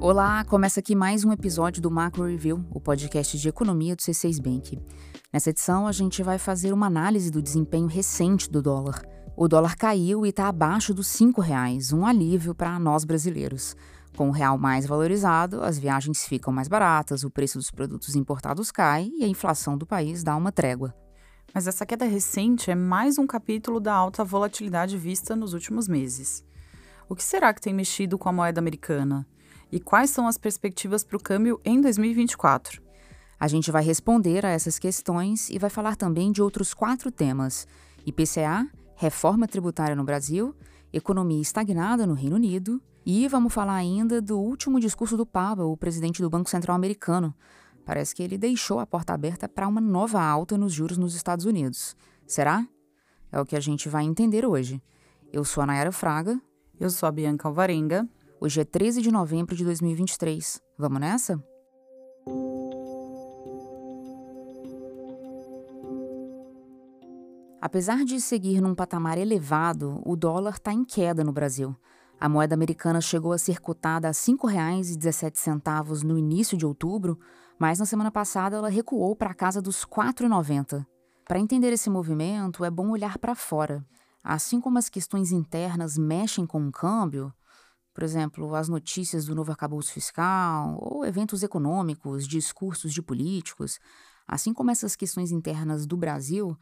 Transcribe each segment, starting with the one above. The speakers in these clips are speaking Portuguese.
Olá, começa aqui mais um episódio do Macro Review, o podcast de economia do C6 Bank. Nessa edição, a gente vai fazer uma análise do desempenho recente do dólar. O dólar caiu e está abaixo dos R$ reais, um alívio para nós brasileiros. Com o real mais valorizado, as viagens ficam mais baratas, o preço dos produtos importados cai e a inflação do país dá uma trégua. Mas essa queda recente é mais um capítulo da alta volatilidade vista nos últimos meses. O que será que tem mexido com a moeda americana? E quais são as perspectivas para o câmbio em 2024? A gente vai responder a essas questões e vai falar também de outros quatro temas: IPCA, reforma tributária no Brasil, economia estagnada no Reino Unido e vamos falar ainda do último discurso do Powell, o presidente do Banco Central americano. Parece que ele deixou a porta aberta para uma nova alta nos juros nos Estados Unidos. Será? É o que a gente vai entender hoje. Eu sou a Nayara Fraga. Eu sou a Bianca Alvarenga. Hoje é 13 de novembro de 2023. Vamos nessa? Apesar de seguir num patamar elevado, o dólar está em queda no Brasil. A moeda americana chegou a ser cotada a R$ 5,17 no início de outubro, mas na semana passada ela recuou para a casa dos R$ 4,90. Para entender esse movimento, é bom olhar para fora. Assim como as questões internas mexem com o câmbio, por exemplo, as notícias do novo arcabouço fiscal, ou eventos econômicos, discursos de políticos, assim como essas questões internas do Brasil,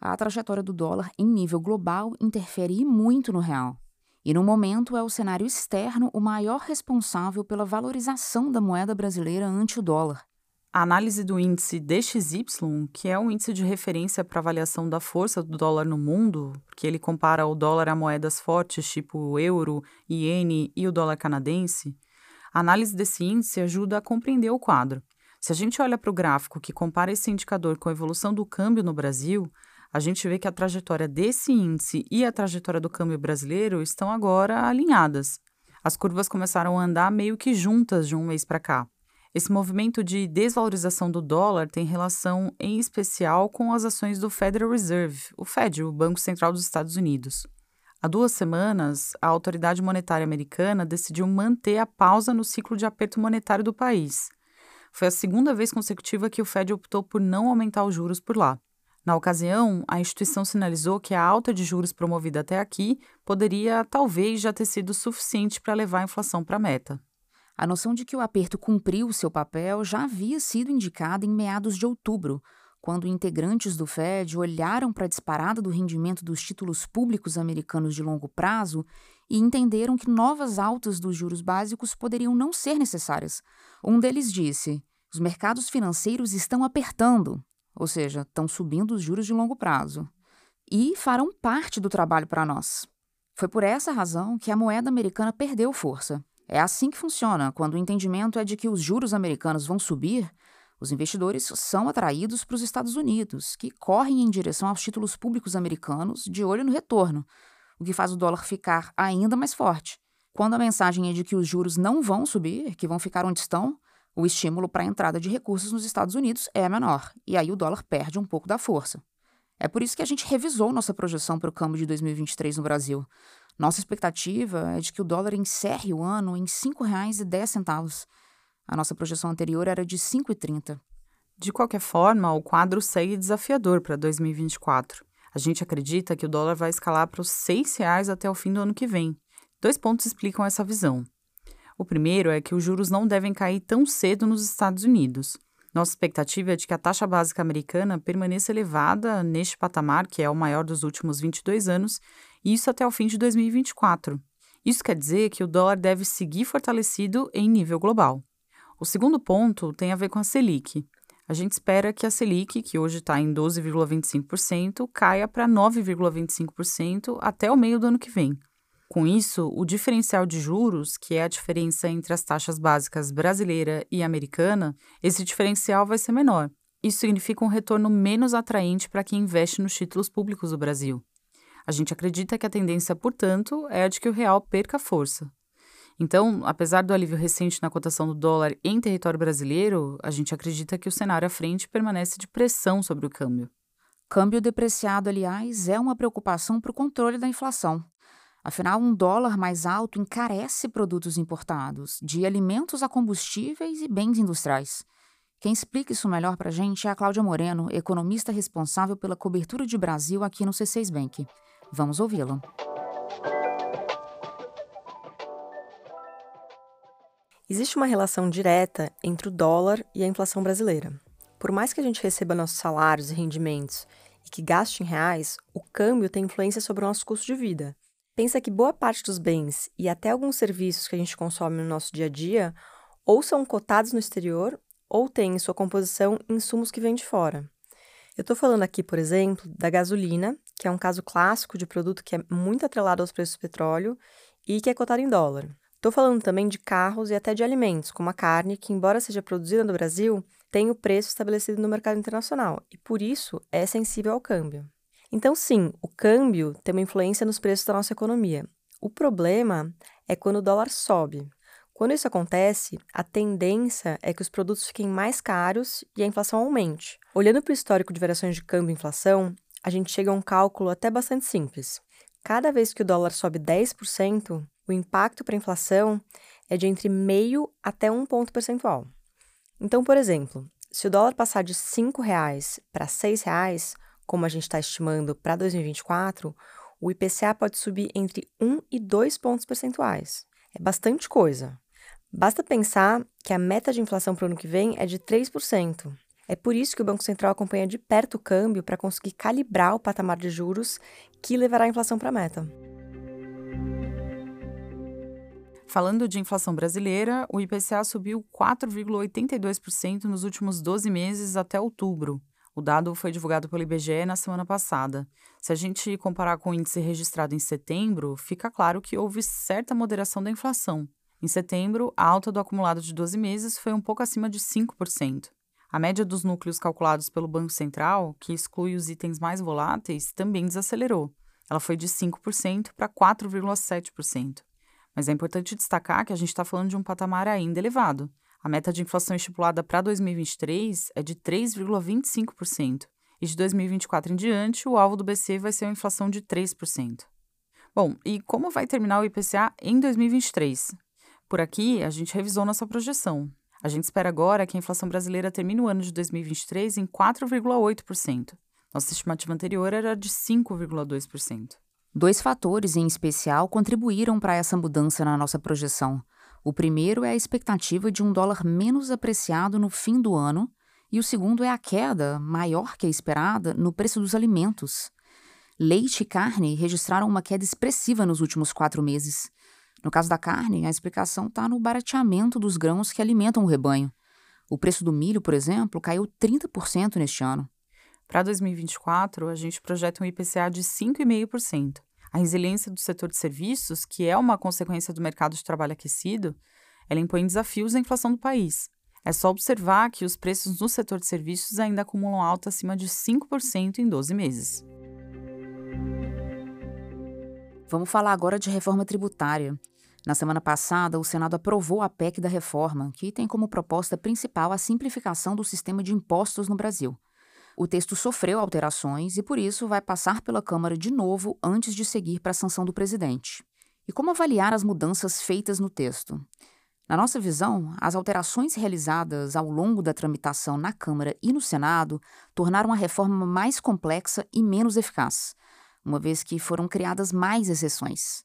a trajetória do dólar em nível global interfere muito no real. E no momento é o cenário externo o maior responsável pela valorização da moeda brasileira ante o dólar. A análise do índice DXY, que é um índice de referência para avaliação da força do dólar no mundo, que ele compara o dólar a moedas fortes tipo o euro, iene e o dólar canadense, a análise desse índice ajuda a compreender o quadro. Se a gente olha para o gráfico que compara esse indicador com a evolução do câmbio no Brasil, a gente vê que a trajetória desse índice e a trajetória do câmbio brasileiro estão agora alinhadas. As curvas começaram a andar meio que juntas de um mês para cá. Esse movimento de desvalorização do dólar tem relação, em especial, com as ações do Federal Reserve, o Fed, o Banco Central dos Estados Unidos. Há duas semanas, a autoridade monetária americana decidiu manter a pausa no ciclo de aperto monetário do país. Foi a segunda vez consecutiva que o Fed optou por não aumentar os juros por lá. Na ocasião, a instituição sinalizou que a alta de juros promovida até aqui poderia talvez já ter sido suficiente para levar a inflação para a meta. A noção de que o aperto cumpriu seu papel já havia sido indicada em meados de outubro, quando integrantes do Fed olharam para a disparada do rendimento dos títulos públicos americanos de longo prazo e entenderam que novas altas dos juros básicos poderiam não ser necessárias. Um deles disse: os mercados financeiros estão apertando, ou seja, estão subindo os juros de longo prazo, e farão parte do trabalho para nós. Foi por essa razão que a moeda americana perdeu força. É assim que funciona. Quando o entendimento é de que os juros americanos vão subir, os investidores são atraídos para os Estados Unidos, que correm em direção aos títulos públicos americanos de olho no retorno, o que faz o dólar ficar ainda mais forte. Quando a mensagem é de que os juros não vão subir, que vão ficar onde estão, o estímulo para a entrada de recursos nos Estados Unidos é menor, e aí o dólar perde um pouco da força. É por isso que a gente revisou nossa projeção para o câmbio de 2023 no Brasil. Nossa expectativa é de que o dólar encerre o ano em R$ 5,10. A nossa projeção anterior era de R$ 5,30. De qualquer forma, o quadro segue desafiador para 2024. A gente acredita que o dólar vai escalar para os R$ 6,00 até o fim do ano que vem. Dois pontos explicam essa visão. O primeiro é que os juros não devem cair tão cedo nos Estados Unidos. Nossa expectativa é de que a taxa básica americana permaneça elevada neste patamar, que é o maior dos últimos 22 anos, isso até o fim de 2024. Isso quer dizer que o dólar deve seguir fortalecido em nível global. O segundo ponto tem a ver com a Selic. A gente espera que a Selic, que hoje está em 12,25%, caia para 9,25% até o meio do ano que vem. Com isso, o diferencial de juros, que é a diferença entre as taxas básicas brasileira e americana, esse diferencial vai ser menor. Isso significa um retorno menos atraente para quem investe nos títulos públicos do Brasil. A gente acredita que a tendência, portanto, é a de que o real perca força. Então, apesar do alívio recente na cotação do dólar em território brasileiro, a gente acredita que o cenário à frente permanece de pressão sobre o câmbio. Câmbio depreciado, aliás, é uma preocupação para o controle da inflação. Afinal, um dólar mais alto encarece produtos importados, de alimentos a combustíveis e bens industriais. Quem explica isso melhor para a gente é a Cláudia Moreno, economista responsável pela cobertura de Brasil aqui no C6 Bank. Vamos ouvi-la. Existe uma relação direta entre o dólar e a inflação brasileira. Por mais que a gente receba nossos salários e rendimentos e que gaste em reais, o câmbio tem influência sobre o nosso custo de vida. Pensa que boa parte dos bens e até alguns serviços que a gente consome no nosso dia a dia ou são cotados no exterior ou têm em sua composição insumos que vêm de fora. Eu estou falando aqui, por exemplo, da gasolina, que é um caso clássico de produto que é muito atrelado aos preços do petróleo e que é cotado em dólar. Estou falando também de carros e até de alimentos, como a carne, que, embora seja produzida no Brasil, tem o preço estabelecido no mercado internacional e, por isso, é sensível ao câmbio. Então, sim, o câmbio tem uma influência nos preços da nossa economia. O problema é quando o dólar sobe. Quando isso acontece, a tendência é que os produtos fiquem mais caros e a inflação aumente. Olhando para o histórico de variações de câmbio e inflação, a gente chega a um cálculo até bastante simples. Cada vez que o dólar sobe 10%, o impacto para a inflação é de entre meio até um ponto percentual. Então, por exemplo, se o dólar passar de R$ 5,00 para R$ 6,00, como a gente está estimando para 2024, o IPCA pode subir entre 1 e 2 pontos percentuais. É bastante coisa. Basta pensar que a meta de inflação para o ano que vem é de 3%. É por isso que o Banco Central acompanha de perto o câmbio para conseguir calibrar o patamar de juros que levará a inflação para a meta. Falando de inflação brasileira, o IPCA subiu 4,82% nos últimos 12 meses até outubro. O dado foi divulgado pelo IBGE na semana passada. Se a gente comparar com o índice registrado em setembro, fica claro que houve certa moderação da inflação. Em setembro, a alta do acumulado de 12 meses foi um pouco acima de 5%. A média dos núcleos calculados pelo Banco Central, que exclui os itens mais voláteis, também desacelerou. Ela foi de 5% para 4,7%. Mas é importante destacar que a gente está falando de um patamar ainda elevado. A meta de inflação estipulada para 2023 é de 3,25%, e de 2024 em diante, o alvo do BC vai ser uma inflação de 3%. Bom, e como vai terminar o IPCA em 2023? Por aqui, a gente revisou nossa projeção. A gente espera agora que a inflação brasileira termine o ano de 2023 em 4,8%. Nossa estimativa anterior era de 5,2%. Dois fatores em especial contribuíram para essa mudança na nossa projeção. O primeiro é a expectativa de um dólar menos apreciado no fim do ano, e o segundo é a queda, maior que a esperada, no preço dos alimentos. Leite e carne registraram uma queda expressiva nos últimos quatro meses. No caso da carne, a explicação está no barateamento dos grãos que alimentam o rebanho. O preço do milho, por exemplo, caiu 30% neste ano. Para 2024, a gente projeta um IPCA de 5,5%. A resiliência do setor de serviços, que é uma consequência do mercado de trabalho aquecido, ela impõe desafios à inflação do país. É só observar que os preços no setor de serviços ainda acumulam alta acima de 5% em 12 meses. Vamos falar agora de reforma tributária. Na semana passada, o Senado aprovou a PEC da reforma, que tem como proposta principal a simplificação do sistema de impostos no Brasil. O texto sofreu alterações e, por isso, vai passar pela Câmara de novo antes de seguir para a sanção do presidente. E como avaliar as mudanças feitas no texto? Na nossa visão, as alterações realizadas ao longo da tramitação na Câmara e no Senado tornaram a reforma mais complexa e menos eficaz, uma vez que foram criadas mais exceções.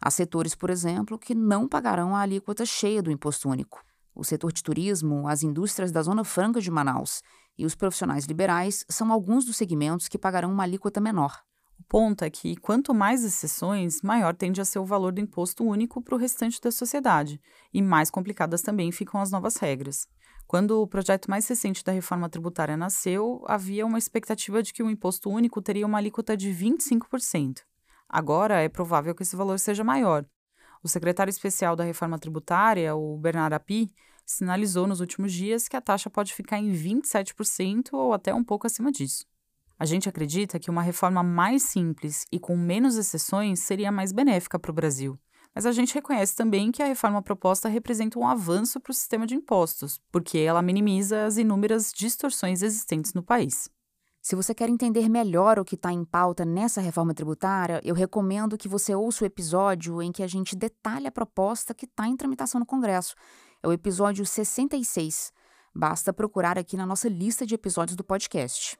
Há setores, por exemplo, que não pagarão a alíquota cheia do imposto único. O setor de turismo, as indústrias da Zona Franca de Manaus e os profissionais liberais são alguns dos segmentos que pagarão uma alíquota menor. O ponto é que, quanto mais exceções, maior tende a ser o valor do imposto único para o restante da sociedade, e mais complicadas também ficam as novas regras. Quando o projeto mais recente da reforma tributária nasceu, havia uma expectativa de que o imposto único teria uma alíquota de 25%. Agora é provável que esse valor seja maior. O secretário especial da reforma tributária, o Bernardo Api, sinalizou nos últimos dias que a taxa pode ficar em 27% ou até um pouco acima disso. A gente acredita que uma reforma mais simples e com menos exceções seria mais benéfica para o Brasil. Mas a gente reconhece também que a reforma proposta representa um avanço para o sistema de impostos, porque ela minimiza as inúmeras distorções existentes no país. Se você quer entender melhor o que está em pauta nessa reforma tributária, eu recomendo que você ouça o episódio em que a gente detalha a proposta que está em tramitação no Congresso. É o episódio 66. Basta procurar aqui na nossa lista de episódios do podcast.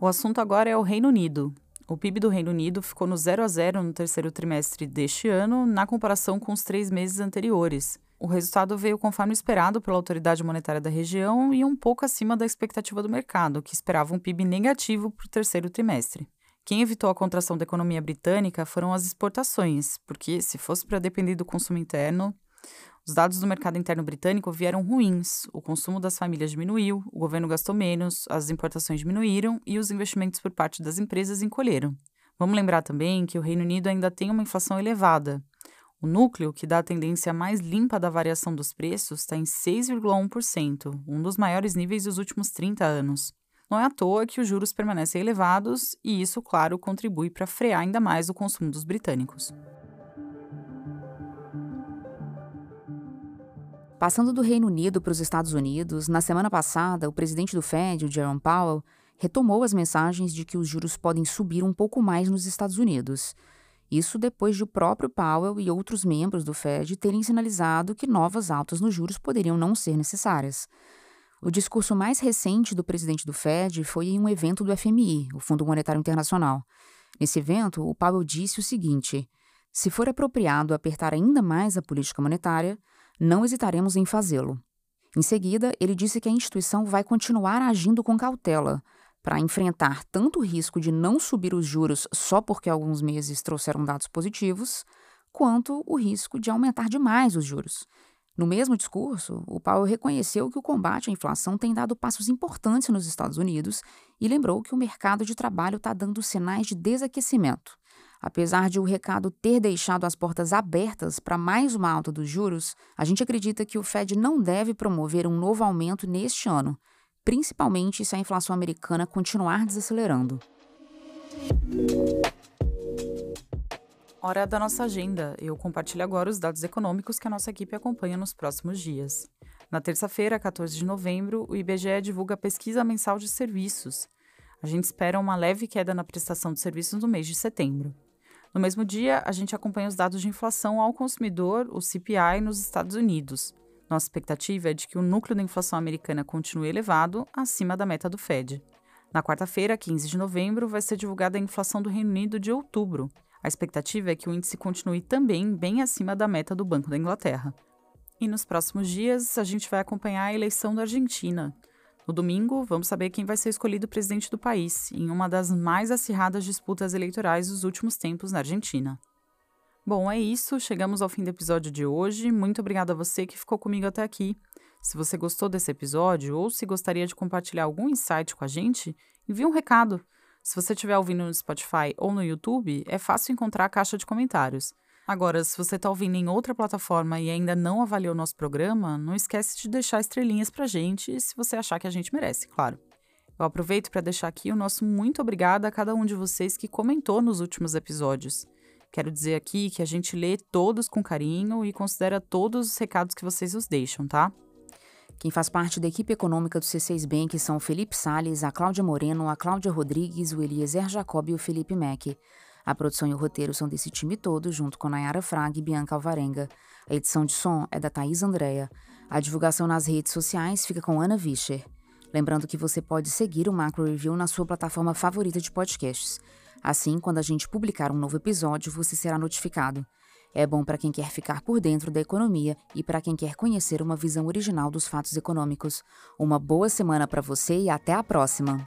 O assunto agora é o Reino Unido. O PIB do Reino Unido ficou no 0 a 0 no terceiro trimestre deste ano, na comparação com os três meses anteriores. O resultado veio conforme esperado pela autoridade monetária da região e um pouco acima da expectativa do mercado, que esperava um PIB negativo para o terceiro trimestre. Quem evitou a contração da economia britânica foram as exportações, porque se fosse para depender do consumo interno, os dados do mercado interno britânico vieram ruins. O consumo das famílias diminuiu, o governo gastou menos, as importações diminuíram e os investimentos por parte das empresas encolheram. Vamos lembrar também que o Reino Unido ainda tem uma inflação elevada, o núcleo, que dá a tendência mais limpa da variação dos preços, está em 6,1%, um dos maiores níveis dos últimos 30 anos. Não é à toa que os juros permanecem elevados e isso, claro, contribui para frear ainda mais o consumo dos britânicos. Passando do Reino Unido para os Estados Unidos, na semana passada, o presidente do Fed, o Jerome Powell, retomou as mensagens de que os juros podem subir um pouco mais nos Estados Unidos. Isso depois de o próprio Powell e outros membros do Fed terem sinalizado que novas altas nos juros poderiam não ser necessárias. O discurso mais recente do presidente do Fed foi em um evento do FMI, o Fundo Monetário Internacional. Nesse evento, o Powell disse o seguinte: se for apropriado apertar ainda mais a política monetária, não hesitaremos em fazê-lo. Em seguida, ele disse que a instituição vai continuar agindo com cautela, para enfrentar tanto o risco de não subir os juros só porque alguns meses trouxeram dados positivos, quanto o risco de aumentar demais os juros. No mesmo discurso, o Powell reconheceu que o combate à inflação tem dado passos importantes nos Estados Unidos e lembrou que o mercado de trabalho está dando sinais de desaquecimento. Apesar de o recado ter deixado as portas abertas para mais uma alta dos juros, a gente acredita que o Fed não deve promover um novo aumento neste ano, principalmente se a inflação americana continuar desacelerando. Hora da nossa agenda. Eu compartilho agora os dados econômicos que a nossa equipe acompanha nos próximos dias. Na terça-feira, 14 de novembro, o IBGE divulga a pesquisa mensal de serviços. A gente espera uma leve queda na prestação de serviços no mês de setembro. No mesmo dia, a gente acompanha os dados de inflação ao consumidor, o CPI, nos Estados Unidos. Nossa expectativa é de que o núcleo da inflação americana continue elevado, acima da meta do Fed. Na quarta-feira, 15 de novembro, vai ser divulgada a inflação do Reino Unido de outubro. A expectativa é que o índice continue também bem acima da meta do Banco da Inglaterra. E nos próximos dias, a gente vai acompanhar a eleição da Argentina. No domingo, vamos saber quem vai ser escolhido presidente do país, em uma das mais acirradas disputas eleitorais dos últimos tempos na Argentina. Bom, é isso. Chegamos ao fim do episódio de hoje. Muito obrigada a você que ficou comigo até aqui. Se você gostou desse episódio ou se gostaria de compartilhar algum insight com a gente, envie um recado. Se você estiver ouvindo no Spotify ou no YouTube, é fácil encontrar a caixa de comentários. Agora, se você está ouvindo em outra plataforma e ainda não avaliou nosso programa, não esquece de deixar estrelinhas para a gente, se você achar que a gente merece, claro. Eu aproveito para deixar aqui o nosso muito obrigada a cada um de vocês que comentou nos últimos episódios. Quero dizer aqui que a gente lê todos com carinho e considera todos os recados que vocês nos deixam, tá? Quem faz parte da equipe econômica do C6 Bank são o Felipe Sales, a Cláudia Moreno, a Cláudia Rodrigues, o Eliezer Jacob e o Felipe Mack. A produção e o roteiro são desse time todo, junto com Nayara Frag e Bianca Alvarenga. A edição de som é da Thaís Andréa. A divulgação nas redes sociais fica com Ana Vischer. Lembrando que você pode seguir o Macro Review na sua plataforma favorita de podcasts. Assim, quando a gente publicar um novo episódio, você será notificado. É bom para quem quer ficar por dentro da economia e para quem quer conhecer uma visão original dos fatos econômicos. Uma boa semana para você e até a próxima!